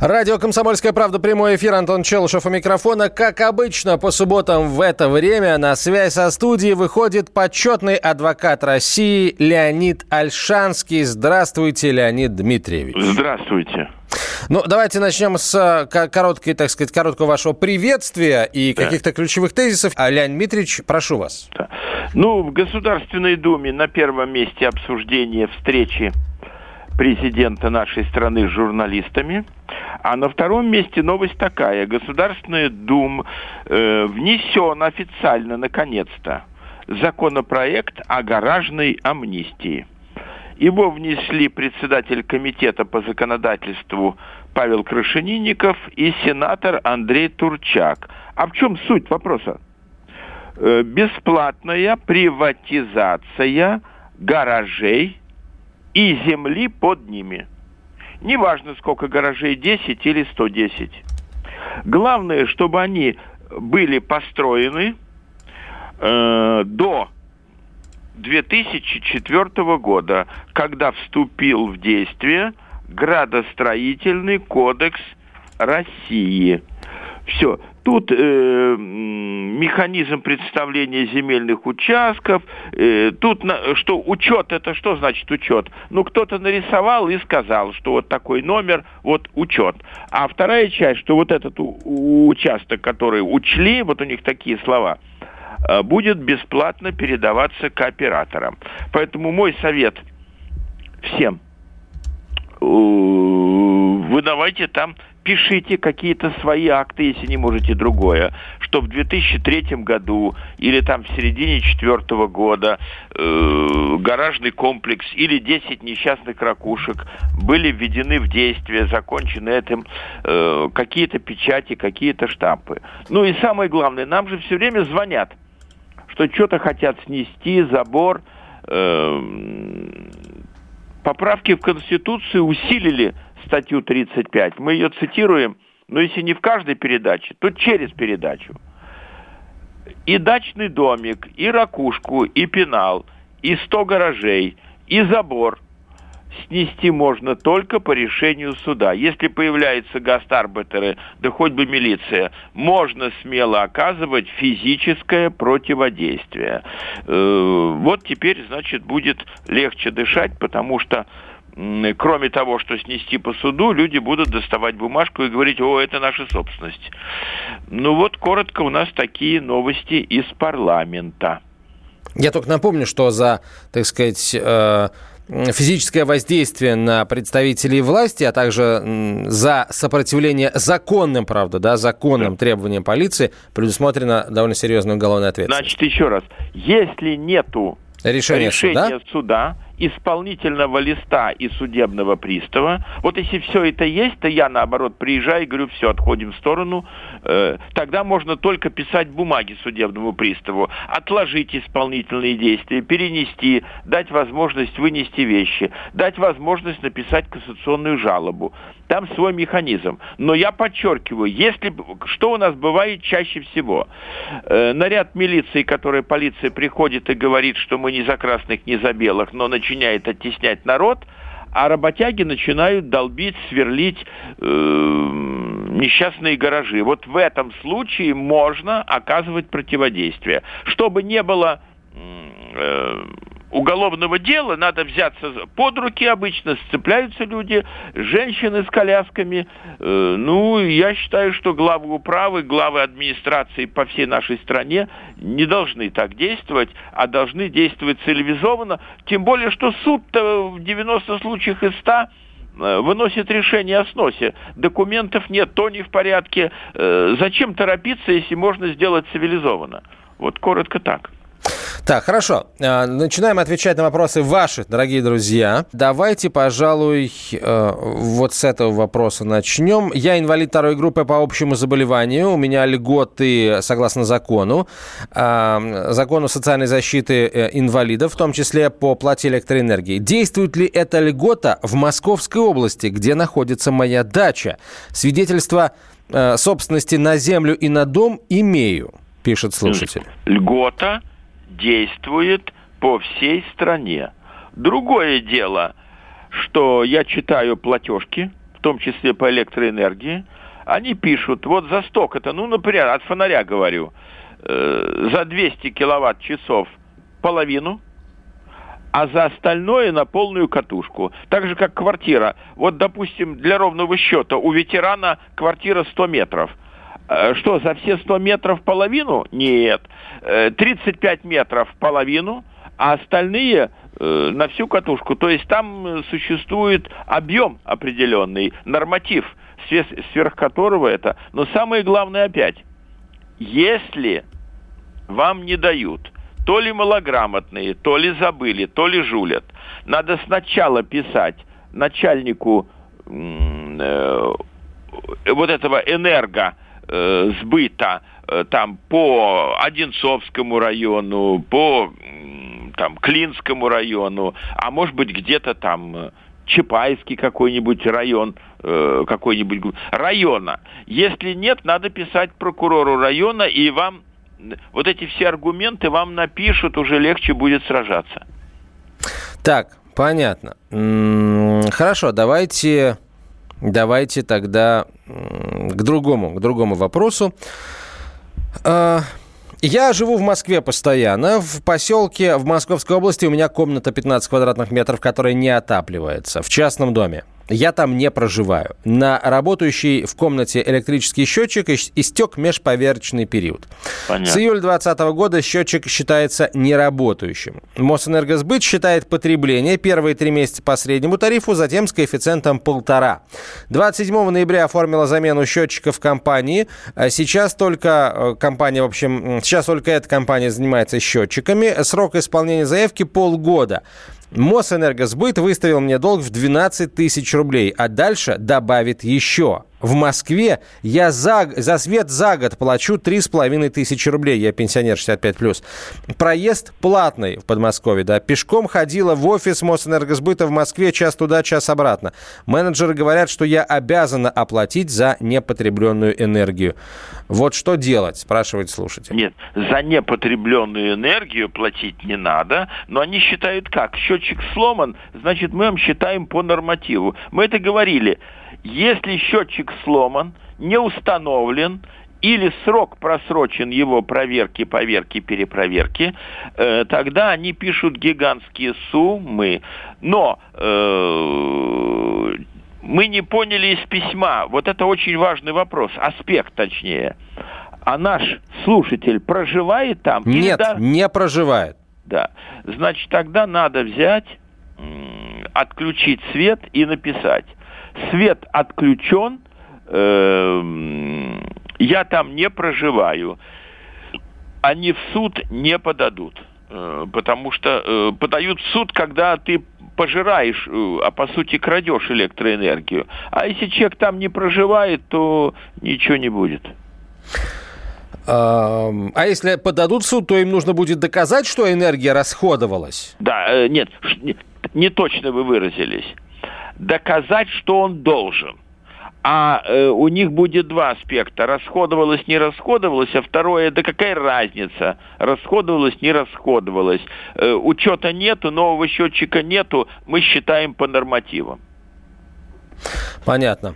Радио «Комсомольская правда», прямой эфир, Антон Челышев у микрофона. Как обычно, по субботам в это время на связь со студией выходит почетный адвокат России Леонид Альшанский. Здравствуйте, Леонид Дмитриевич. Здравствуйте. Ну, давайте начнем с э, короткой, так сказать, короткого вашего приветствия и Да. каких-то ключевых тезисов. А, Леонид Дмитриевич, прошу вас. Да. Ну, в Государственной Думе на первом месте обсуждение встречи президента нашей страны с журналистами. А на втором месте новость такая. Государственная Дума э, внесен официально, наконец-то, законопроект о гаражной амнистии. Его внесли председатель комитета по законодательству Павел Крашенинников и сенатор Андрей Турчак. А в чем суть вопроса? Э, бесплатная приватизация гаражей и земли под ними. Неважно, сколько гаражей, 10 или 110. Главное, чтобы они были построены э, до 2004 года, когда вступил в действие градостроительный кодекс России. Все. Тут э, механизм представления земельных участков. э, тут на- что учет это что значит учет? Ну кто-то нарисовал и сказал, что вот такой номер, вот учет. А вторая часть, что вот этот у- у- участок, который учли, вот у них такие слова, э, будет бесплатно передаваться кооператорам. Поэтому мой совет всем э, вы давайте там пишите какие-то свои акты, если не можете другое, что в 2003 году или там в середине четвертого года э, гаражный комплекс или 10 несчастных ракушек были введены в действие, закончены этим э, какие-то печати, какие-то штампы. Ну и самое главное, нам же все время звонят, что что-то хотят снести, забор, эм, поправки в Конституцию усилили статью 35. Мы ее цитируем, но если не в каждой передаче, то через передачу. И дачный домик, и ракушку, и пенал, и 100 гаражей, и забор снести можно только по решению суда. Если появляются гастарбайтеры, да хоть бы милиция, можно смело оказывать физическое противодействие. Э, Вот теперь, значит, будет легче дышать, потому что кроме того, что снести по суду, люди будут доставать бумажку и говорить, о, это наша собственность. Ну вот, коротко, у нас такие новости из парламента. Я только напомню, что за, так сказать, э, физическое воздействие на представителей власти, а также за сопротивление законным, правда, да, законным требованиям полиции предусмотрена довольно серьезная уголовная ответственность. Значит, еще раз, если нету Решение суда? решения суда, исполнительного листа и судебного пристава. Вот если все это есть, то я, наоборот, приезжаю и говорю, все, отходим в сторону. Э, тогда можно только писать бумаги судебному приставу, отложить исполнительные действия, перенести, дать возможность вынести вещи, дать возможность написать кассационную жалобу. Там свой механизм. Но я подчеркиваю, если что у нас бывает чаще всего, Э, наряд милиции, который полиция приходит и говорит, что мы не за красных, не за белых, но начинает оттеснять народ, а работяги начинают долбить, сверлить э, несчастные гаражи. Вот в этом случае можно оказывать противодействие. Чтобы не было э, уголовного дела, надо взяться под руки обычно, сцепляются люди, женщины с колясками. Э, ну, я считаю, что главы управы, главы администрации по всей нашей стране не должны так действовать, а должны действовать цивилизованно. Тем более, что суд-то в 90 случаях из 100 э, выносит решение о сносе. Документов нет, то не в порядке. Э, Зачем торопиться, если можно сделать цивилизованно? Вот коротко так. Так, хорошо. А, начинаем отвечать на вопросы ваши, дорогие друзья. Давайте, пожалуй, э, вот с этого вопроса начнем. Я инвалид второй группы по общему заболеванию. У меня льготы согласно закону. А, закону социальной защиты э, инвалидов, в том числе по плате электроэнергии. Действует ли эта льгота в Московской области, где находится моя дача? Свидетельство э, собственности на землю и на дом имею, пишет слушатель. Льгота – действует по всей стране. Другое дело, что я читаю платежки, в том числе по электроэнергии, они пишут, вот за сток это, ну, например, от фонаря говорю, э, за 200 киловатт-часов половину, а за остальное на полную катушку. Так же, как квартира. Вот, допустим, для ровного счета у ветерана квартира 100 метров – что, за все 100 метров половину? Нет. 35 э, метров половину, а остальные э, на всю катушку. То есть там существует объем определенный, норматив, сверх которого это. Но самое главное опять, если вам не дают, то ли малограмотные, то ли забыли, то ли жулят, надо сначала писать начальнику э, вот этого энерго э, сбыта э, там по Одинцовскому району, по там Клинскому району, а может быть где-то там э, Чапаевский какой-нибудь район, какой-нибудь района. Если нет, надо писать прокурору района, и вам вот эти все аргументы вам напишут, уже легче будет сражаться. Так, понятно. Хорошо, давайте Давайте тогда к другому, к другому вопросу. А, я живу в Москве постоянно. В поселке в Московской области у меня комната 15 квадратных метров, которая не отапливается. В частном доме. Я там не проживаю. На работающий в комнате электрический счетчик истек межповерочный период. Понятно. С июля 2020 года счетчик считается неработающим. Мосэнергосбыт считает потребление первые три месяца по среднему тарифу, затем с коэффициентом полтора. 27 ноября оформила замену счетчика в компании. А сейчас только э, компания, в общем, сейчас только эта компания занимается счетчиками. Срок исполнения заявки полгода. Мосэнергосбыт выставил мне долг в 12 тысяч рублей, а дальше добавит еще. В Москве я за, за свет за год плачу 3,5 тысячи рублей. Я пенсионер 65+. Проезд платный в Подмосковье. Да. Пешком ходила в офис Мосэнергосбыта в Москве час туда, час обратно. Менеджеры говорят, что я обязана оплатить за непотребленную энергию. Вот что делать, спрашивает слушатель. Нет, за непотребленную энергию платить не надо, но они считают как? Счетчик сломан, значит мы вам считаем по нормативу. Мы это говорили. Если счетчик сломан, не установлен, или срок просрочен его проверки, поверки, перепроверки, э, тогда они пишут гигантские суммы. Но э, мы не поняли из письма, вот это очень важный вопрос, аспект точнее. А наш слушатель проживает там? Нет, да? не проживает. Да. Значит, тогда надо взять, отключить свет и написать свет отключен, э, я там не проживаю, они в суд не подадут. Э, потому что э, подают в суд, когда ты пожираешь, э, а по сути крадешь электроэнергию. А если человек там не проживает, то ничего не будет. А если подадут в суд, то им нужно будет доказать, что энергия расходовалась? Да, нет, не точно вы выразились доказать, что он должен. А э, у них будет два аспекта. Расходовалось, не расходовалось, а второе, да какая разница? Расходовалось, не расходовалось. Э, учета нету, нового счетчика нету, мы считаем по нормативам. Понятно.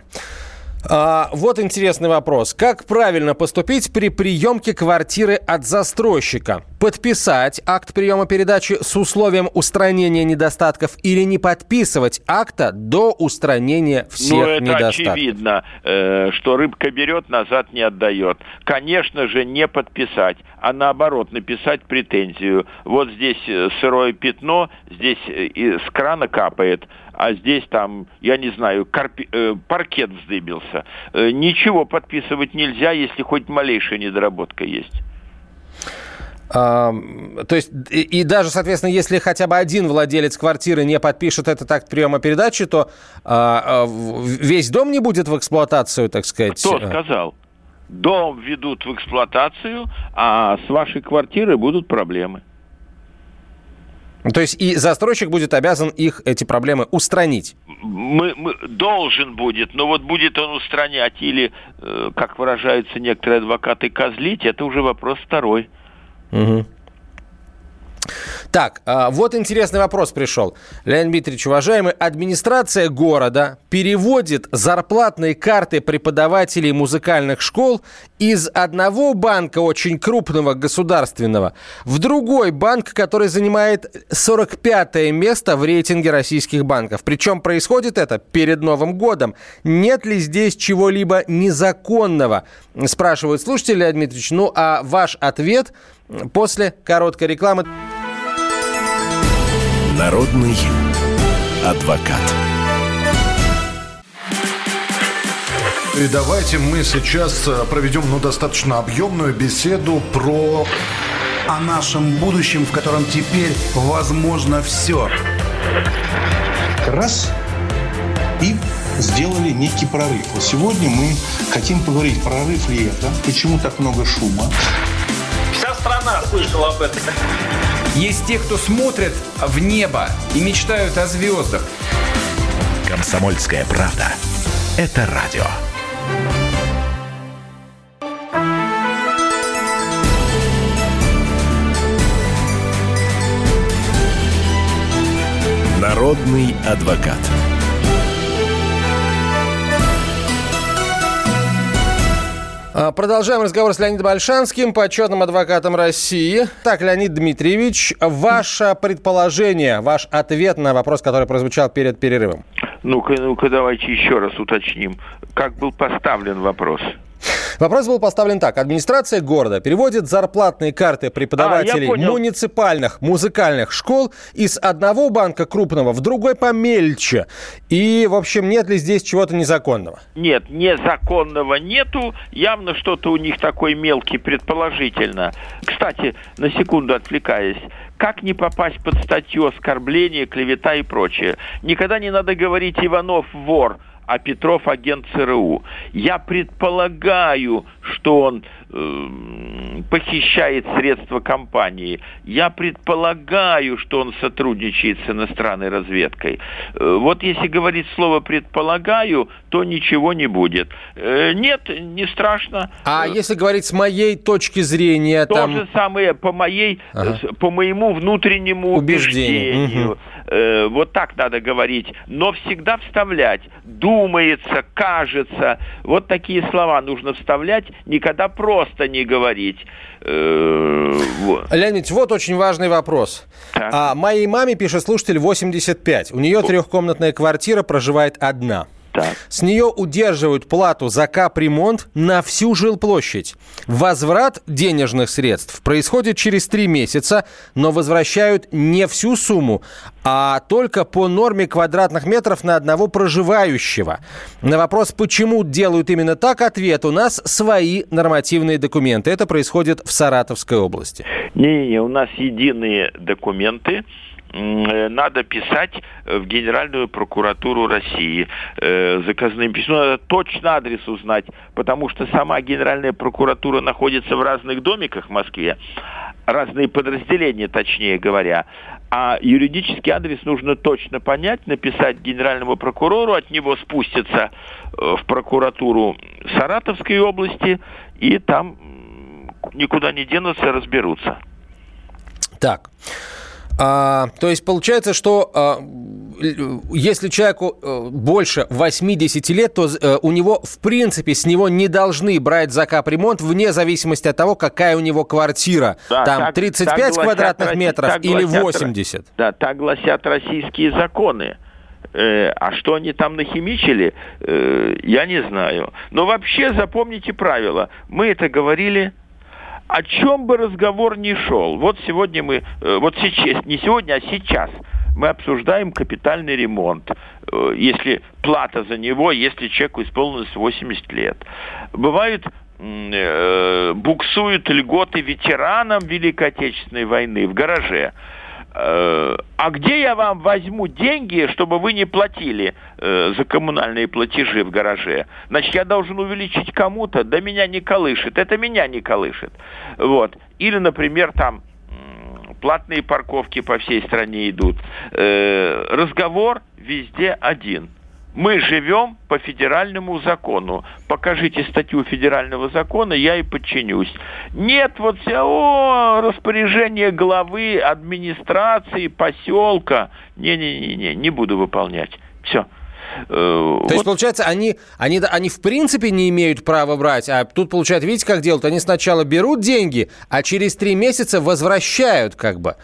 А, вот интересный вопрос. Как правильно поступить при приемке квартиры от застройщика? Подписать акт приема передачи с условием устранения недостатков или не подписывать акта до устранения всех ну, это недостатков? очевидно, э, что рыбка берет, назад не отдает. Конечно же, не подписать, а наоборот написать претензию. Вот здесь э, сырое пятно, здесь э, с крана капает а здесь там, я не знаю, карпи, э, паркет вздыбился. Э, ничего подписывать нельзя, если хоть малейшая недоработка есть. то есть, и, и даже, соответственно, если хотя бы один владелец квартиры не подпишет этот акт приема передачи, то а, а, весь дом не будет в эксплуатацию, так сказать. Кто сказал? Дом ведут в эксплуатацию, а с вашей квартирой будут проблемы. То есть и застройщик будет обязан их, эти проблемы, устранить? Мы, мы, должен будет, но вот будет он устранять или, э, как выражаются некоторые адвокаты, козлить, это уже вопрос второй. Угу. Так, а, вот интересный вопрос пришел. Леонид Дмитриевич, уважаемый, администрация города переводит зарплатные карты преподавателей музыкальных школ из одного банка очень крупного государственного в другой банк, который занимает 45 место в рейтинге российских банков. Причем происходит это перед Новым годом. Нет ли здесь чего-либо незаконного? Спрашивают слушатели, Леонид Дмитриевич. Ну, а ваш ответ после короткой рекламы. Народный адвокат. И давайте мы сейчас э, проведем ну, достаточно объемную беседу про... О нашем будущем, в котором теперь возможно все. Раз и сделали некий прорыв. Вот сегодня мы хотим поговорить, прорыв ли это, почему так много шума. Вся страна слышала об этом. Есть те, кто смотрят в небо и мечтают о звездах. Комсомольская правда. Это радио. Народный адвокат. Продолжаем разговор с Леонидом Альшанским, почетным адвокатом России. Так, Леонид Дмитриевич, ваше предположение, ваш ответ на вопрос, который прозвучал перед перерывом. Ну-ка, ну-ка, давайте еще раз уточним, как был поставлен вопрос. Вопрос был поставлен так. Администрация города переводит зарплатные карты преподавателей а, муниципальных музыкальных школ из одного банка крупного в другой помельче. И, в общем, нет ли здесь чего-то незаконного? Нет, незаконного нету. Явно что-то у них такой мелкий, предположительно. Кстати, на секунду отвлекаясь, как не попасть под статью оскорбления, клевета и прочее? Никогда не надо говорить «Иванов вор», а Петров агент ЦРУ. Я предполагаю, что он похищает средства компании. Я предполагаю, что он сотрудничает с иностранной разведкой. Э, вот если говорить слово «предполагаю», то ничего не будет. Э, нет, не страшно. А э, если говорить с моей точки зрения... То там... же самое по, моей, ага. по моему внутреннему убеждению. убеждению. Угу. Вот так надо говорить. Но всегда вставлять. Думается, кажется. Вот такие слова нужно вставлять никогда просто не говорить. Э, вот. Леонид, вот очень важный вопрос. А, моей маме, пишет слушатель, 85. У нее трехкомнатная квартира, проживает одна. Так. С нее удерживают плату за капремонт на всю жилплощадь. Возврат денежных средств происходит через три месяца, но возвращают не всю сумму, а только по норме квадратных метров на одного проживающего. На вопрос, почему делают именно так, ответ у нас свои нормативные документы. Это происходит в Саратовской области. Не-не-не, у нас единые документы. Э, надо писать в Генеральную прокуратуру России э, заказным письмом. Надо точно адрес узнать, потому что сама Генеральная прокуратура находится в разных домиках в Москве, разные подразделения, точнее говоря. А юридический адрес нужно точно понять, написать генеральному прокурору, от него спуститься э, в прокуратуру Саратовской области, и там никуда не денутся, разберутся. Так. А, то есть получается, что а, если человеку а, больше 80 лет, то а, у него, в принципе, с него не должны брать за капремонт вне зависимости от того, какая у него квартира. Да, Там так, 35 так квадратных гласят, метров так или 80. Да, так гласят российские законы. Э, а что они там нахимичили, э, я не знаю. Но вообще запомните правило. Мы это говорили о чем бы разговор ни шел, вот сегодня мы, э, вот сейчас, не сегодня, а сейчас мы обсуждаем капитальный ремонт, э, если плата за него, если человеку исполнилось 80 лет. Бывают э, буксуют льготы ветеранам Великой Отечественной войны в гараже. Э, а где я вам возьму деньги, чтобы вы не платили э, за коммунальные платежи в гараже? Значит, я должен увеличить кому-то, да меня не колышет, это меня не колышет. Вот. Или, например, там платные парковки по всей стране идут. Э, разговор везде один – мы живем по федеральному закону. Покажите статью федерального закона, я и подчинюсь. Нет вот все, о, распоряжение главы администрации, поселка. Не-не-не, не буду выполнять. Все. Э, То вот. есть, получается, они, они, они в принципе не имеют права брать, а тут, получается, видите, как делают? Они сначала берут деньги, а через три месяца возвращают как бы.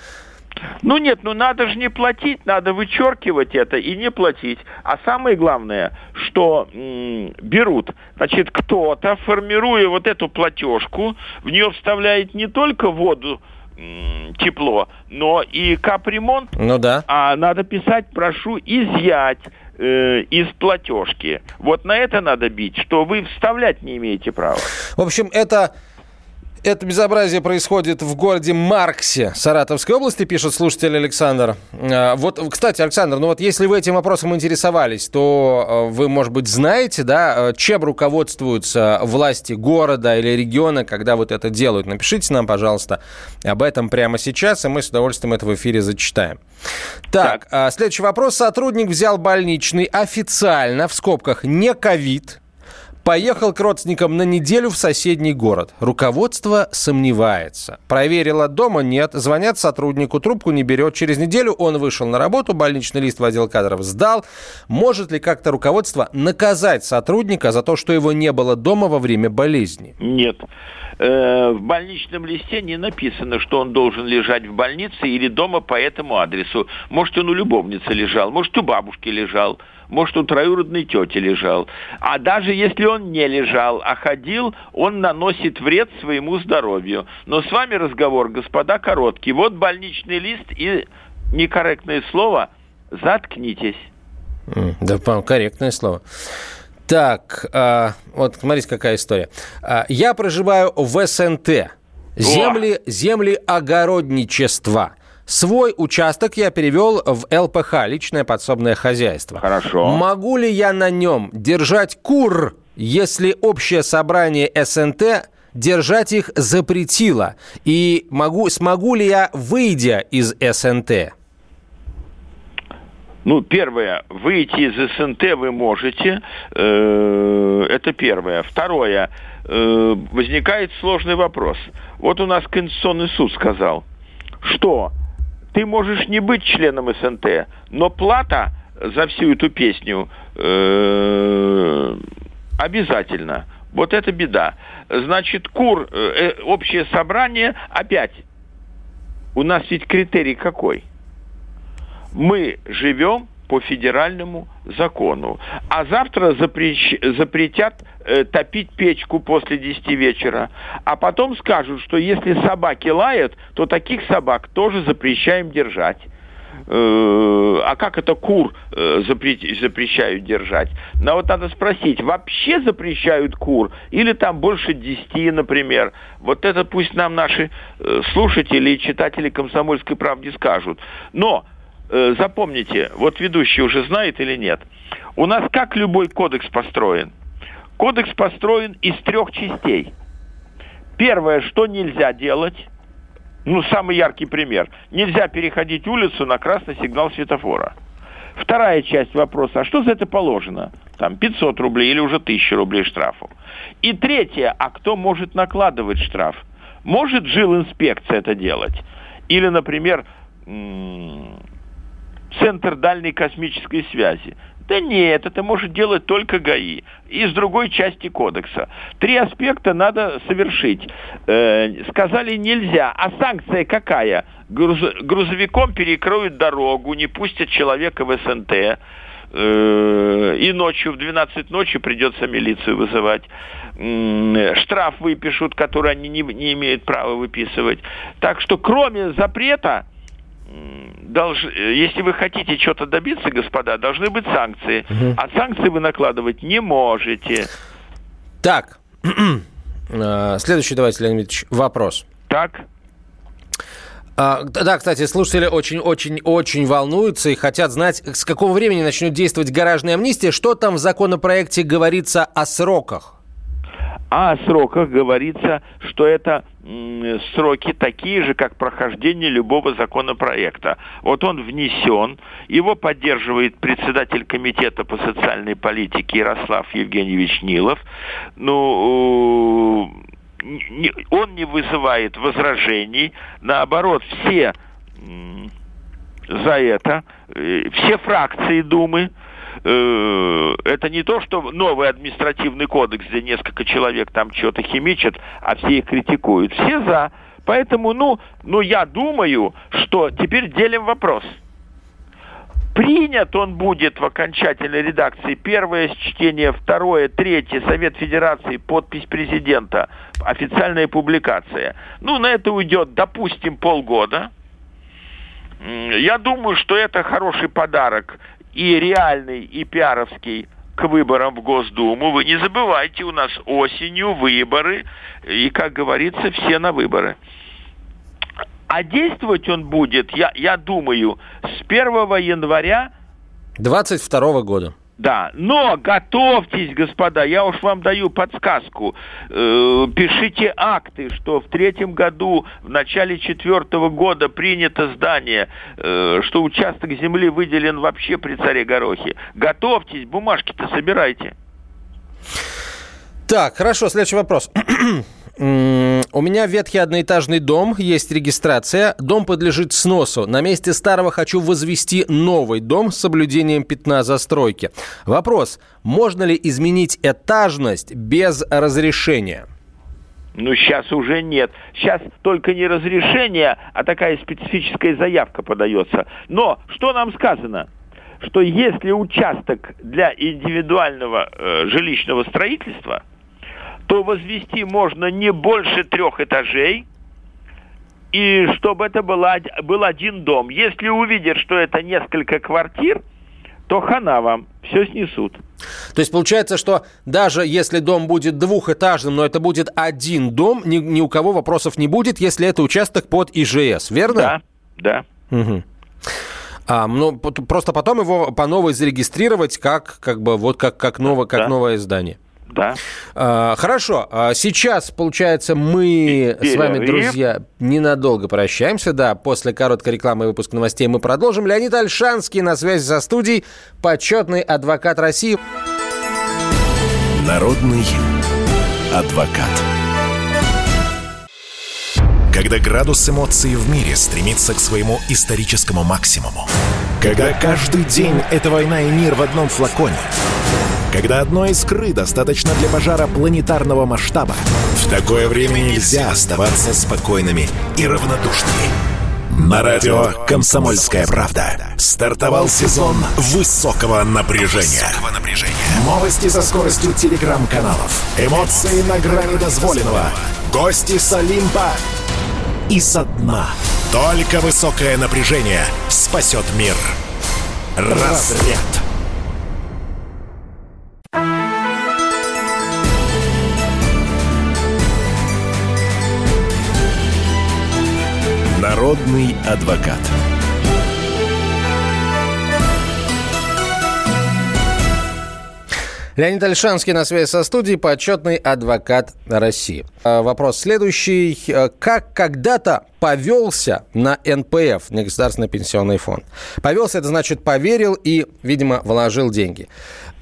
Ну нет, ну надо же не платить, надо вычеркивать это и не платить. А самое главное, что м- берут, значит, кто-то, формируя вот эту платежку, в нее вставляет не только воду, тепло, но и капремонт. Ну да. А надо писать, прошу изъять э, из платежки. Вот на это надо бить, что вы вставлять не имеете права. В общем, это это безобразие происходит в городе Марксе Саратовской области, пишет слушатель Александр. А, вот, кстати, Александр, ну вот если вы этим вопросом интересовались, то а, вы, может быть, знаете, да, а, чем руководствуются власти города или региона, когда вот это делают. Напишите нам, пожалуйста, об этом прямо сейчас, и мы с удовольствием это в эфире зачитаем. Так, так. следующий вопрос. Сотрудник взял больничный официально, в скобках, не ковид, Поехал к родственникам на неделю в соседний город. Руководство сомневается. Проверила дома нет. Звонят сотруднику, трубку не берет. Через неделю он вышел на работу, больничный лист в отдел кадров сдал. Может ли как-то руководство наказать сотрудника за то, что его не было дома во время болезни? Нет э, в больничном листе не написано, что он должен лежать в больнице или дома по этому адресу. Может, он у любовницы лежал, может, у бабушки лежал может, у троюродной тети лежал. А даже если он не лежал, а ходил, он наносит вред своему здоровью. Но с вами разговор, господа, короткий. Вот больничный лист и некорректное слово «заткнитесь». Да, корректное слово. Так, а, вот смотрите, какая история. А, я проживаю в СНТ. Земли, земли огородничества. Свой участок я перевел в ЛПХ, личное подсобное хозяйство. Хорошо. Могу ли я на нем держать кур, если общее собрание СНТ держать их запретило? И могу, смогу ли я, выйдя из СНТ? Ну, первое, выйти из СНТ вы можете, э, это первое. Второе, э, возникает сложный вопрос. Вот у нас Конституционный суд сказал, что ты можешь не быть членом СНТ, но плата за всю эту песню э, обязательно. Вот это беда. Значит, КУР, общее собрание, опять, у нас ведь критерий какой? Мы живем по федеральному закону. А завтра запрещ... запретят э, топить печку после 10 вечера. А потом скажут, что если собаки лают, то таких собак тоже запрещаем держать. Э, а как это кур э, запрещают держать? Но вот надо спросить, вообще запрещают кур? Или там больше 10, например? Вот это пусть нам наши э, слушатели и читатели «Комсомольской правды» скажут. Но Э, запомните, вот ведущий уже знает или нет, у нас как любой кодекс построен? Кодекс построен из трех частей. Первое, что нельзя делать, ну, самый яркий пример, нельзя переходить улицу на красный сигнал светофора. Вторая часть вопроса, а что за это положено? Там 500 рублей или уже 1000 рублей штрафу. И третье, а кто может накладывать штраф? Может жилинспекция это делать? Или, например, Центр дальней космической связи. Да нет, это может делать только ГАИ из другой части кодекса. Три аспекта надо совершить. Э, сказали нельзя, а санкция какая? Груз, грузовиком перекроют дорогу, не пустят человека в СНТ. Э, и ночью в 12 ночи придется милицию вызывать. Штраф выпишут, который они не, не имеют права выписывать. Так что кроме запрета Долж... Если вы хотите что-то добиться, господа, должны быть санкции. Угу. А санкции вы накладывать не можете. Так, э, следующий, давайте, Леонид Ильич, вопрос. Так. А, да, кстати, слушатели очень-очень-очень волнуются и хотят знать, с какого времени начнет действовать гаражная амнистия. Что там в законопроекте говорится о сроках? А о сроках говорится, что это сроки такие же, как прохождение любого законопроекта. Вот он внесен, его поддерживает председатель комитета по социальной политике Ярослав Евгеньевич Нилов. Ну, он не вызывает возражений, наоборот, все за это, э, все фракции Думы, э, это не то, что новый административный кодекс, где несколько человек там что-то химичат, а все их критикуют. Все за. Поэтому, ну, ну, я думаю, что теперь делим вопрос. Принят он будет в окончательной редакции. Первое чтение, второе, третье, Совет Федерации, подпись президента, официальная публикация. Ну, на это уйдет, допустим, полгода. Я думаю, что это хороший подарок и реальный, и пиаровский к выборам в Госдуму. Вы не забывайте, у нас осенью выборы, и, как говорится, все на выборы. А действовать он будет, я, я думаю, с 1 января 22 года. Да, но готовьтесь, господа, я уж вам даю подсказку. Э, пишите акты, что в третьем году, в начале четвертого года принято здание, э, что участок земли выделен вообще при царе Горохе. Готовьтесь, бумажки-то собирайте. Так, хорошо, следующий вопрос. У меня ветхий одноэтажный дом, есть регистрация. Дом подлежит сносу. На месте старого хочу возвести новый дом с соблюдением пятна застройки. Вопрос, можно ли изменить этажность без разрешения? Ну, сейчас уже нет. Сейчас только не разрешение, а такая специфическая заявка подается. Но что нам сказано? Что если участок для индивидуального э, жилищного строительства – то возвести можно не больше трех этажей, и чтобы это была, был один дом. Если увидят, что это несколько квартир, то хана вам, все снесут. То есть получается, что даже если дом будет двухэтажным, но это будет один дом, ни, ни у кого вопросов не будет, если это участок под ИЖС, верно? Да, да. Угу. А, ну, просто потом его по новой зарегистрировать как, как бы, вот как, как, новое, как да. новое здание. Да. А, хорошо. А сейчас, получается, мы с вами, друзья, ненадолго прощаемся. Да, после короткой рекламы и выпуска новостей мы продолжим. Леонид Альшанский на связи со студией, почетный адвокат России. Народный адвокат. Когда градус эмоций в мире стремится к своему историческому максимуму. Когда каждый день — это война и мир в одном флаконе — когда одной искры достаточно для пожара планетарного масштаба. В такое время нельзя оставаться спокойными и равнодушными. На радио «Комсомольская правда» стартовал сезон высокого напряжения. Высокого напряжения. Новости со скоростью телеграм-каналов. Эмоции на грани дозволенного. Гости с Олимпа и со дна. Только высокое напряжение спасет мир. Разряд. Народный адвокат. Леонид Альшанский на связи со студией, почетный адвокат России. А, вопрос следующий. А, как когда-то повелся на НПФ, на Государственный пенсионный фонд? Повелся, это значит поверил и, видимо, вложил деньги.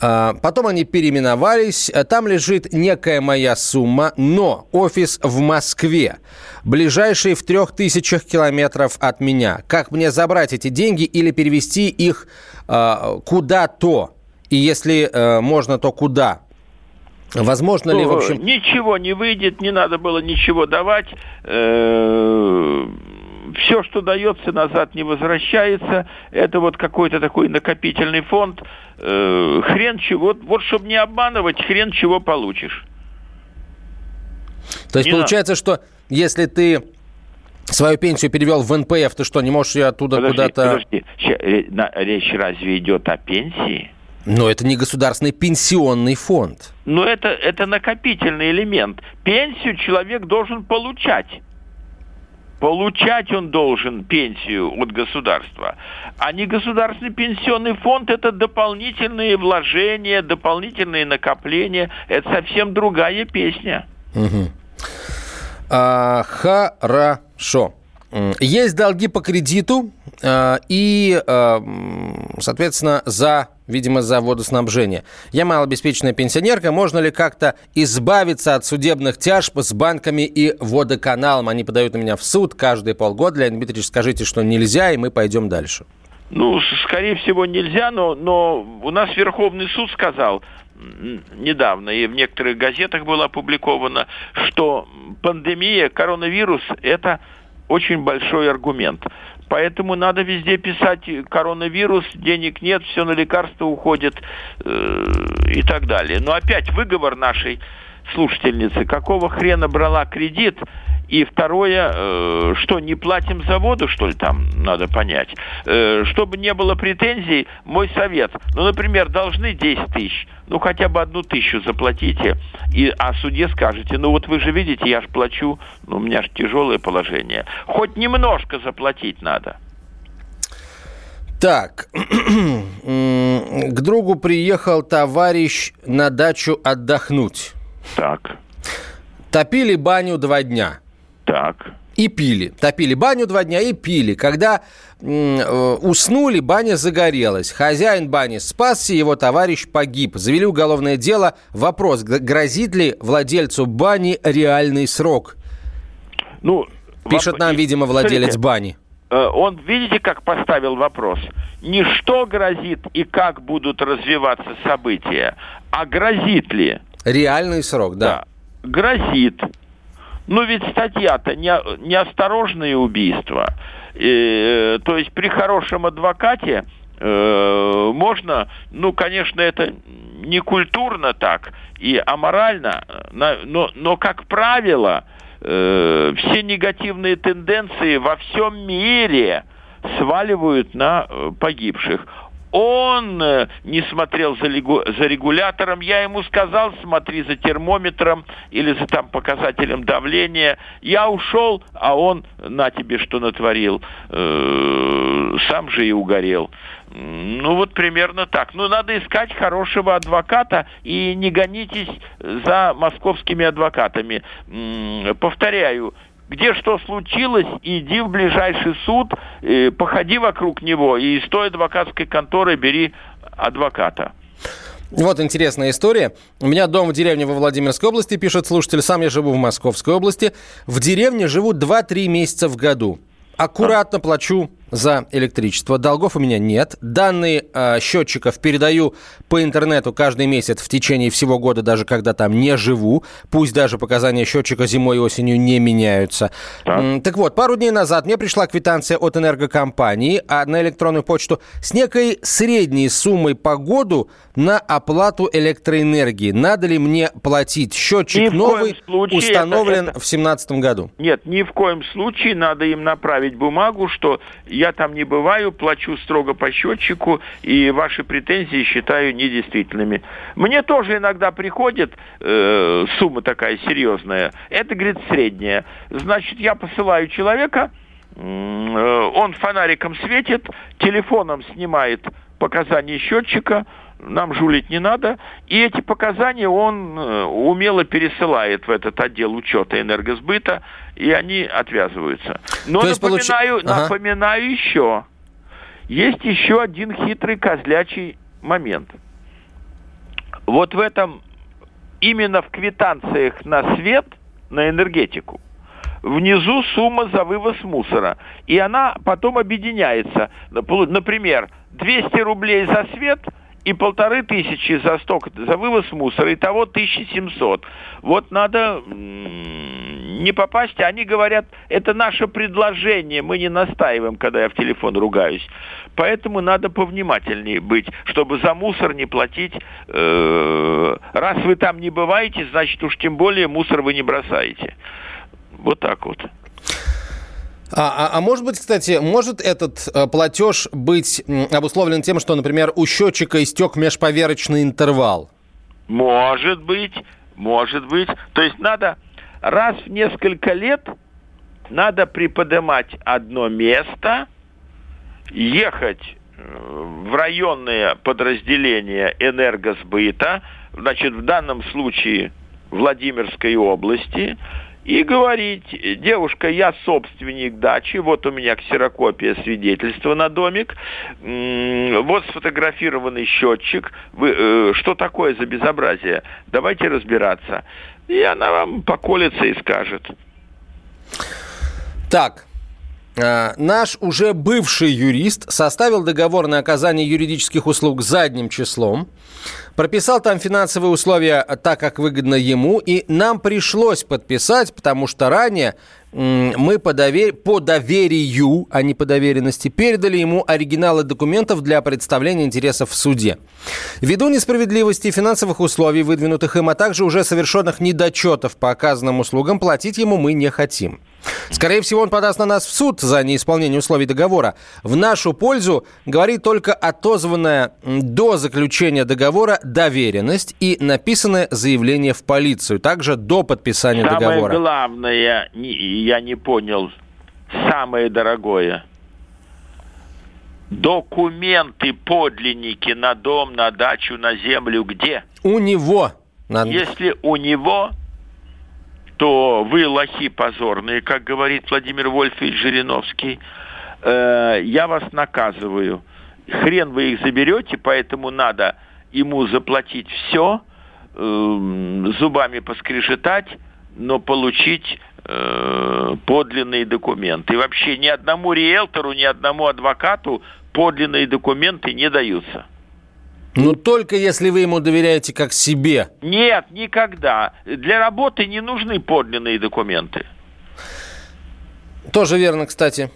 А, потом они переименовались. Там лежит некая моя сумма, но офис в Москве, ближайший в трех тысячах километров от меня. Как мне забрать эти деньги или перевести их э, куда-то? И если э, можно, то куда? Возможно ли, в общем... Ничего не выйдет, не надо было ничего давать. Э, все, что дается, назад не возвращается. Это вот какой-то такой накопительный фонд. Э, хрен чего, вот, вот чтобы не обманывать, хрен чего получишь. То есть не получается, надо. что если ты свою пенсию перевел в НПФ, ты что, не можешь ее оттуда куда-то... подожди. На- речь разве идет о пенсии? Но это не государственный пенсионный фонд. Но это, это накопительный элемент. Пенсию человек должен получать. Получать он должен пенсию от государства. А не государственный пенсионный фонд – это дополнительные вложения, дополнительные накопления. Это совсем другая песня. Мгм. А, хорошо. Есть долги по кредиту а, и, а, соответственно, за, видимо, за водоснабжение. Я малообеспеченная пенсионерка. Можно ли как-то избавиться от судебных тяжб с банками и водоканалом? Они подают на меня в суд каждые полгода. Леонид Дмитриевич, скажите, что нельзя, и мы пойдем дальше. Ну, скорее всего, нельзя, но, но у нас Верховный суд сказал недавно, и в некоторых газетах было опубликовано, что пандемия, коронавирус – это очень большой аргумент. Поэтому надо везде писать коронавирус, денег нет, все на лекарства уходит э, и так далее. Но опять выговор нашей слушательницы, какого хрена брала кредит, и второе, э, что не платим за воду, что ли, там надо понять. Э, чтобы не было претензий, мой совет. Ну, например, должны 10 тысяч, ну, хотя бы одну тысячу заплатите, и о суде скажете, ну, вот вы же видите, я же плачу, ну, у меня же тяжелое положение. Хоть немножко заплатить надо. Так, к другу приехал товарищ на дачу отдохнуть. Так, Топили баню два дня. Так. И пили. Топили баню два дня и пили. Когда э, уснули, баня загорелась. Хозяин бани спасся, его товарищ погиб. Завели уголовное дело. Вопрос, грозит ли владельцу бани реальный срок? Ну, Пишет нам, видимо, владелец бани. э, он, видите, как поставил вопрос? Не что грозит и как будут развиваться события, а грозит ли? Реальный срок, да. Грозит. Ну ведь статья-то не, неосторожное убийство. Э, то есть при хорошем адвокате э, можно, ну, конечно, это не культурно так и аморально, но, но как правило, э, все негативные тенденции во всем мире сваливают на э, погибших. Он э, не смотрел за, за регулятором. Я ему сказал, смотри за термометром или за там показателем давления. Я ушел, а он на тебе что натворил. Э, сам же и угорел. Ну вот примерно так. Ну надо искать хорошего адвоката и не гонитесь за московскими адвокатами. Повторяю, где что случилось, иди в ближайший суд, э, походи вокруг него и из той адвокатской конторы бери адвоката. Вот интересная история. У меня дом в деревне во Владимирской области, пишет слушатель. Сам я живу в Московской области. В деревне живу 2-3 месяца в году. Аккуратно плачу за электричество. Долгов у меня нет. Данные э, счетчиков передаю по интернету каждый месяц в течение всего года, даже когда там не живу. Пусть даже показания счетчика зимой и осенью не меняются. Так. М, так вот, пару дней назад мне пришла квитанция от энергокомпании а на электронную почту с некой средней суммой по году на оплату электроэнергии. Надо ли мне платить? Счетчик Ни новый случае установлен это- это- в 2017 году. Нет, ни в коем случае надо им направить бумагу, что я там не бываю, плачу строго по счетчику, и ваши претензии считаю недействительными. Мне тоже иногда приходит э, сумма такая серьезная. Это, говорит, средняя. Значит, я посылаю человека, э, он фонариком светит, телефоном снимает показания счетчика, нам жулить не надо. И эти показания он э, умело пересылает в этот отдел учета энергосбыта, и они отвязываются. Но То напоминаю, Ага. напоминаю еще, есть еще один хитрый козлячий момент. Вот в этом, именно в квитанциях на свет, на энергетику, внизу сумма за вывоз мусора. И она потом объединяется. Например, 200 рублей за свет и полторы тысячи за сток, за вывоз мусора, итого 1700. Вот надо не попасть, они говорят, это наше предложение, мы не настаиваем, когда я в телефон ругаюсь. Поэтому надо повнимательнее быть, чтобы за мусор не платить. Э, Раз вы там не бываете, значит уж тем более мусор вы не бросаете. Вот так вот. А, а, а может быть, кстати, может этот э, платеж быть обусловлен тем, что, например, у счетчика истек межповерочный интервал? Может быть, может быть. То есть надо раз в несколько лет надо приподнимать одно место, ехать э, в районные подразделения энергосбыта, значит, в данном случае Владимирской области, и говорить, девушка, я собственник дачи, вот у меня ксерокопия свидетельства на домик, вот сфотографированный счетчик, вы, э, что такое за безобразие? Давайте разбираться. И она вам поколется и скажет. Так, э, наш уже бывший юрист составил договор на оказание юридических услуг задним числом, прописал там финансовые условия так, как выгодно ему, и нам пришлось подписать, потому что ранее мы по, довер... по доверию, а не по доверенности, передали ему оригиналы документов для представления интересов в суде. Ввиду несправедливости финансовых условий, выдвинутых им, а также уже совершенных недочетов по оказанным услугам, платить ему мы не хотим. Скорее всего, он подаст на нас в суд за неисполнение условий договора. В нашу пользу говорит только отозванная до заключения договора доверенность и написанное заявление в полицию, также до подписания Самое договора. главное, не- я не понял, самое дорогое. Документы, подлинники на дом, на дачу, на землю где? У него. Надо- Если у него, то вы лохи позорные, как говорит Владимир Вольфович Жириновский. Э, я вас наказываю. Хрен вы их заберете, поэтому надо ему заплатить все, зубами поскрежетать, но получить э, подлинные документы. И вообще ни одному риэлтору, ни одному адвокату подлинные документы не даются. Ну, только если вы ему доверяете как себе. Нет, никогда. Для работы не нужны подлинные документы. Тоже верно, кстати.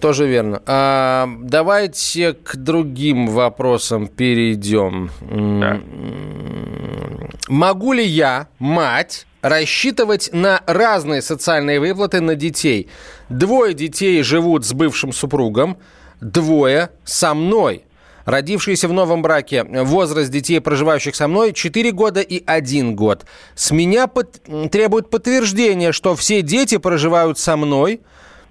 Тоже верно. А, давайте к другим вопросам перейдем. Да. Могу ли я, мать, рассчитывать на разные социальные выплаты на детей? Двое детей живут с бывшим супругом, двое со мной. Родившиеся в новом браке, возраст детей, проживающих со мной, 4 года и 1 год. С меня под- требует подтверждения, что все дети проживают со мной.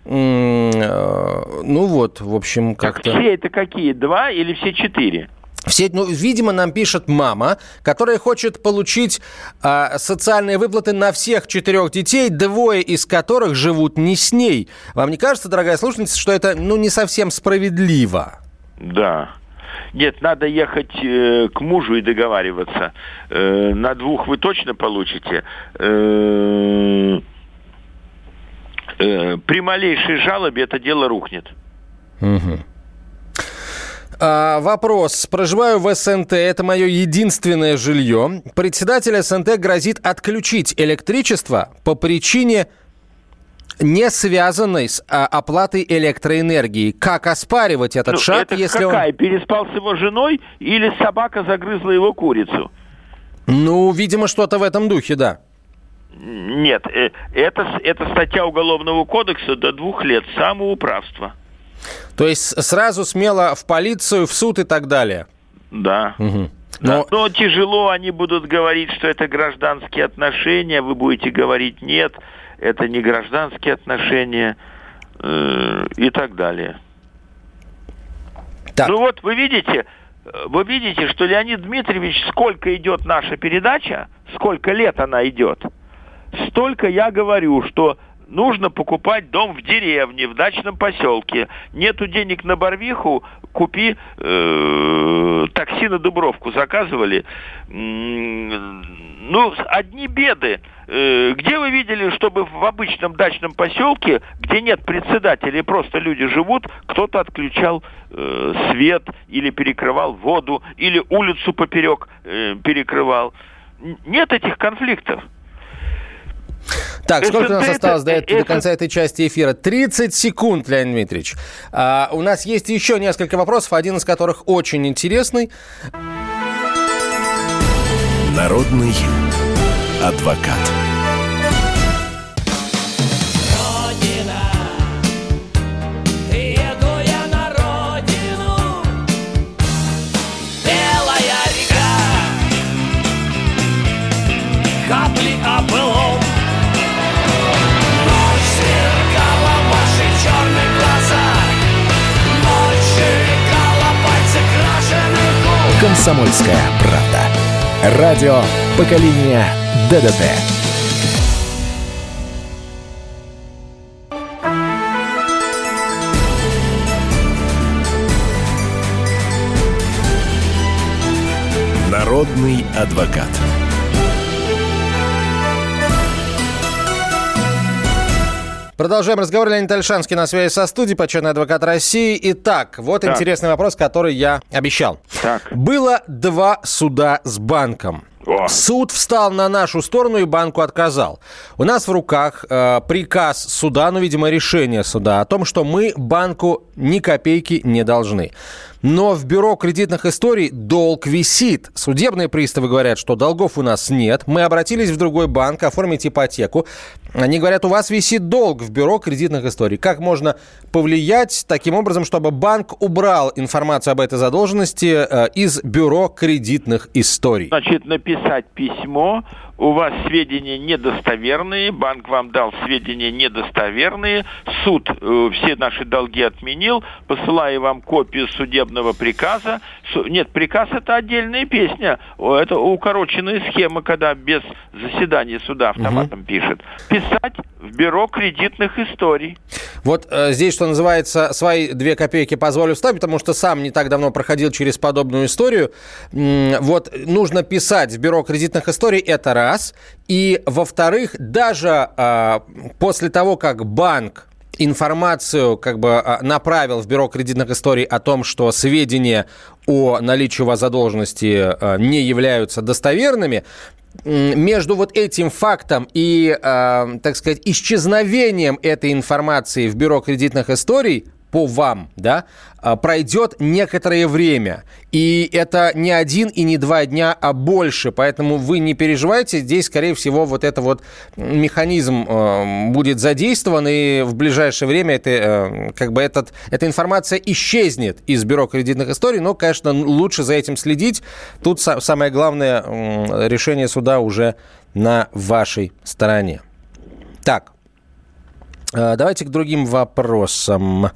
Э, Ну вот, в общем, как-то... все это какие? Два или все четыре? Все, ну, видимо, нам пишет мама, которая хочет получить а, социальные выплаты на всех четырех детей, двое из которых живут не с ней. Вам не кажется, дорогая слушательница, что это ну, не совсем справедливо? Да. Нет, надо ехать э, к мужу и договариваться. Э, на двух вы точно получите. Э, э, при малейшей жалобе это дело рухнет. А, вопрос. Проживаю в СНТ. Это мое единственное жилье. Председатель СНТ грозит отключить электричество по причине не связанной с а, оплатой электроэнергии. Как оспаривать этот Ну, шаг, это если он... какая? Переспал с его женой или собака загрызла его курицу? Ну, видимо, что-то в этом духе, да. Нет, э, это, это статья Уголовного кодекса до двух лет самоуправства. То есть сразу смело в полицию, в суд и так далее. Да. Но- Да, Но тяжело они будут говорить, что это гражданские отношения, вы будете говорить нет, это не гражданские отношения э, и так далее. Так. Ну вот вы видите, э, вы видите, что Леонид Дмитриевич, сколько идет наша передача, сколько лет она идет, столько я говорю, что нужно покупать дом в деревне, в дачном поселке. Нету денег на Барвиху, купи э, такси на Дубровку заказывали. Ну, одни беды. Э, Где вы видели, чтобы в обычном дачном поселке, где нет председателя и просто люди живут, кто-то отключал э, свет или перекрывал воду, или улицу поперек э, перекрывал? Нет этих конфликтов. Так, Это- сколько у нас это- осталось до, это- до конца этой части эфира? 30 секунд, Леонид Дмитриевич. А, у нас есть еще несколько вопросов, один из которых очень интересный. Народный адвокат. «Комсомольская правда». Радио поколения ДДТ. Народный адвокат. Продолжаем разговор. Леонид Альшанский на связи со студией, почетный адвокат России. Итак, вот Так. интересный вопрос, который я обещал. Так. Было два суда с банком. О. Суд встал на нашу сторону и банку отказал. У нас в руках э, приказ суда, ну, видимо, решение суда о том, что мы банку ни копейки не должны. Но в бюро кредитных историй долг висит. Судебные приставы говорят, что долгов у нас нет. Мы обратились в другой банк оформить ипотеку. Они говорят, у вас висит долг в бюро кредитных историй. Как можно повлиять таким образом, чтобы банк убрал информацию об этой задолженности э, из бюро кредитных историй? Значит, написать письмо, у вас сведения недостоверные, банк вам дал сведения недостоверные, суд э, все наши долги отменил, посылаю вам копию судебного приказа. Су- Нет, приказ это отдельная песня, это укороченная схема, когда без заседания суда автоматом пишет. Писать в бюро кредитных историй. Вот э, здесь, что называется, свои две копейки позволю вставить, потому что сам не так давно проходил через подобную историю. Вот нужно писать в бюро кредитных историй, это раз. И, во-вторых, даже э, после того, как банк информацию как бы а, направил в бюро кредитных историй о том, что сведения о наличии у вас задолженности а, не являются достоверными, между вот этим фактом и, а, так сказать, исчезновением этой информации в бюро кредитных историй по вам, да, а, пройдет некоторое время. И это не один и не два дня, а больше. Поэтому вы не переживайте. Здесь, скорее всего, вот это вот механизм э, будет задействован, и в ближайшее время это, э, как бы этот, эта информация исчезнет из бюро кредитных историй. Но, конечно, лучше за этим следить. Тут са- самое главное, решение суда уже на вашей стороне. Так, Давайте к другим вопросам.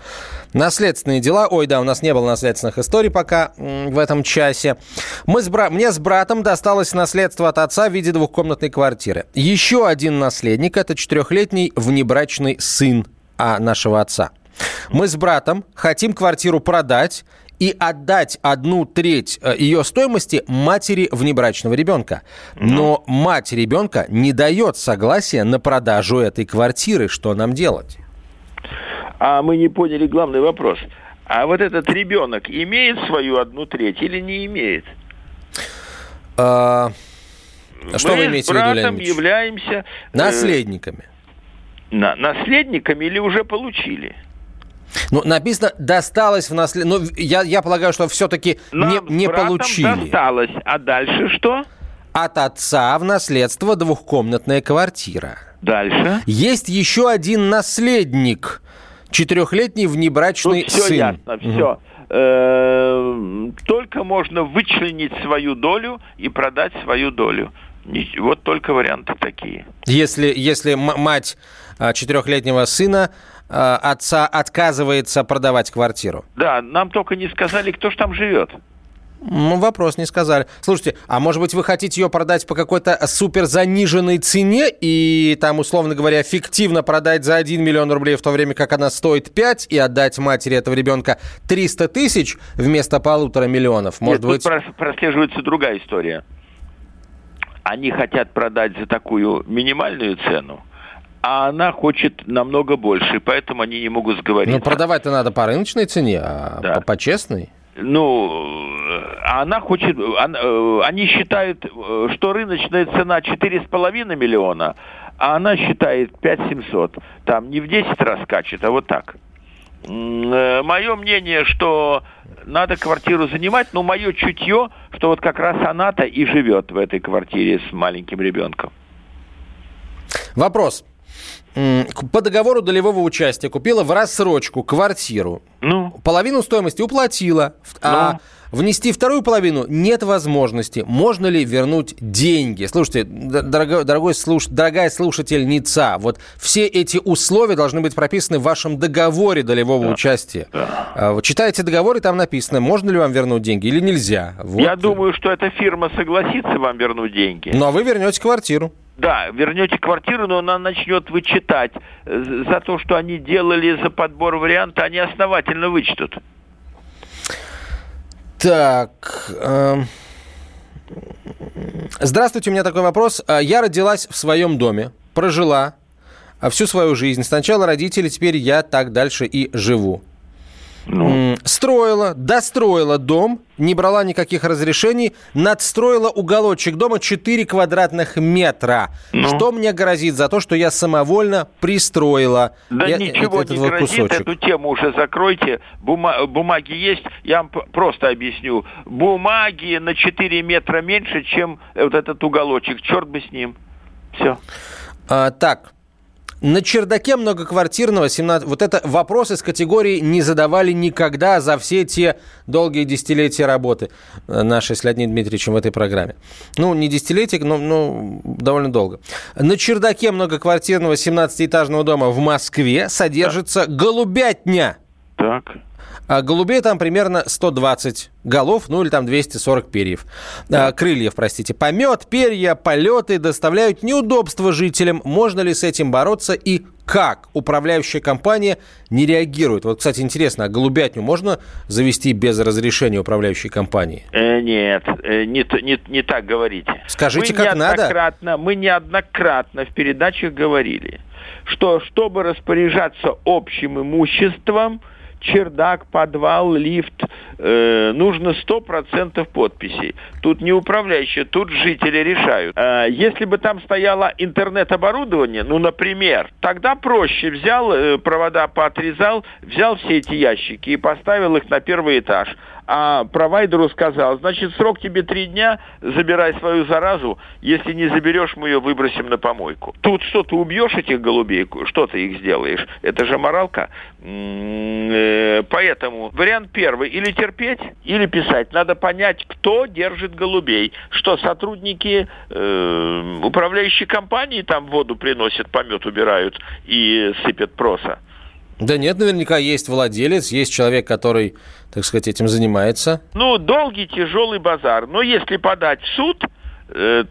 Наследственные дела. Ой, да, у нас не было наследственных историй пока в этом часе. Мы с бра... Мне с братом досталось наследство от отца в виде двухкомнатной квартиры. Еще один наследник – это четырехлетний внебрачный сын а, нашего отца. Мы с братом хотим квартиру продать и отдать одну треть э, ее стоимости матери внебрачного ребенка. Но мать ребенка не дает согласия на продажу этой квартиры. Что нам делать? А мы не поняли главный вопрос. А вот этот ребенок имеет свою одну треть или не имеет? А, Что вы Мы имеете с в виду, Леонид являемся э, Наследниками. на- наследниками или уже получили? Ну, написано, досталось в наслед... Ну, я, я полагаю, что все-таки не, не получили. досталось. А дальше что? От отца в наследство двухкомнатная квартира. Дальше. Есть еще один наследник. Четырехлетний внебрачный Тут все сын. ясно, все. Э, Только можно вычленить свою долю и продать свою долю. Вот только варианты такие. Если, если мать а, четырехлетнего сына отца отказывается продавать квартиру. Да, нам только не сказали, кто ж там живет. Ну, вопрос не сказали. Слушайте, а может быть вы хотите ее продать по какой-то супер заниженной цене и там, условно говоря, фиктивно продать за 1 миллион рублей, в то время как она стоит 5, и отдать матери этого ребенка 300 тысяч вместо полутора миллионов? Может Нет, быть... тут прос- прослеживается другая история. Они хотят продать за такую минимальную цену, а она хочет намного больше, и поэтому они не могут сговориться. Ну, продавать-то надо по рыночной цене, а Да. по, по честной. Ну, э, а она хочет, она- э, они считают, э, что рыночная цена 4,5 миллиона, а она считает 5 700. Там не в 10 раз скачет, а вот так. Мое мнение, что надо квартиру занимать, но мое чутье, что вот как раз она-то и живет в этой квартире с маленьким ребенком. Вопрос. По договору долевого участия купила в рассрочку квартиру. Ну, Половину стоимости уплатила, а внести вторую половину нет возможности. Можно ли вернуть деньги? Слушайте, д- дорого- дорогой слуш, дорогая слушательница, вот все эти условия должны быть прописаны в вашем договоре долевого участия. А, вот читаете договор, и там написано, можно ли вам вернуть деньги или нельзя. Вот. я думаю, что эта фирма согласится вам вернуть деньги. Ну, а вы вернете квартиру. Да, вернете квартиру, но она начнет вычитать. Э, За то, что они делали за подбор варианта, они основательно вычтут. Так. эм, Здравствуйте, у меня такой вопрос. А, Я родилась в своем доме, прожила а, всю свою жизнь. Сначала родители, теперь я так дальше и живу. М, Строила, достроила дом, не брала никаких разрешений, надстроила уголочек дома 4 квадратных метра. Что мне грозит за то, что я самовольно пристроила Да я- ничего этот не вот грозит, кусочек? эту тему уже закройте. Бума- бумаги есть, я вам просто объясню. Бумаги на 4 метра меньше, чем вот этот уголочек. Черт бы с ним. Все. А, так, на чердаке многоквартирного 17... Вот это вопрос из категории не задавали никогда за все те долгие десятилетия работы э, нашей с Леонидом Дмитриевичем в этой программе. Ну, не десятилетия, но ну, довольно долго. На чердаке многоквартирного 17-этажного дома в Москве содержится голубятня. Так. А голубей там примерно 120 голов, ну или там 240 перьев. А, крыльев, простите. Помет, перья, полеты доставляют неудобства жителям. Можно ли с этим бороться и как управляющая компания не реагирует? Вот, кстати, интересно, а голубятню можно завести без разрешения управляющей компании? Э, нет, э, не, не, не так говорите. Скажите, мы как надо. неоднократно, Мы неоднократно в передачах говорили, что чтобы распоряжаться общим имуществом, чердак, подвал, лифт, э, нужно 100% подписей. Тут не управляющие, тут жители решают. А если бы там стояло интернет-оборудование, ну, например, тогда проще. Взял, э, провода поотрезал, взял все эти ящики и поставил их на первый этаж. А провайдеру сказал, значит, срок тебе три дня, забирай свою заразу, если не заберешь, мы ее выбросим на помойку. Тут что, ты убьешь этих голубей, что ты их сделаешь? Это же моралка. Э, Поэтому вариант первый, или терпеть, или писать. Надо понять, кто держит голубей. Что, сотрудники э, управляющей компании там воду приносят, помет убирают и сыпят проса? Да нет, наверняка есть владелец, есть человек, который, так сказать, этим занимается. Ну, долгий, тяжелый базар. Но если подать в суд,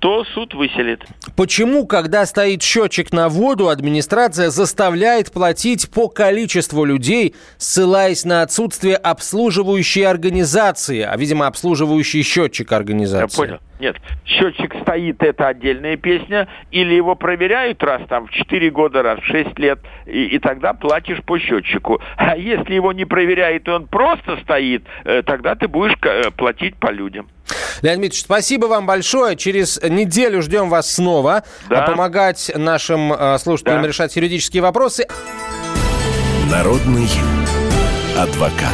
то суд выселит. Почему, когда стоит счетчик на воду, администрация заставляет платить по количеству людей, ссылаясь на отсутствие обслуживающей организации, а, видимо, обслуживающий счетчик Я организации? понял. Нет, счетчик стоит, это отдельная песня, или его проверяют раз там в 4 года, раз в 6 лет, и, и тогда платишь по счетчику. А если его не проверяют, и он просто стоит, э, тогда ты будешь э, платить по людям. Леонид Дмитриевич, спасибо вам большое. Через неделю ждем вас снова. Да. а, Помогать нашим э, слушателям Да. решать юридические вопросы. Народный адвокат.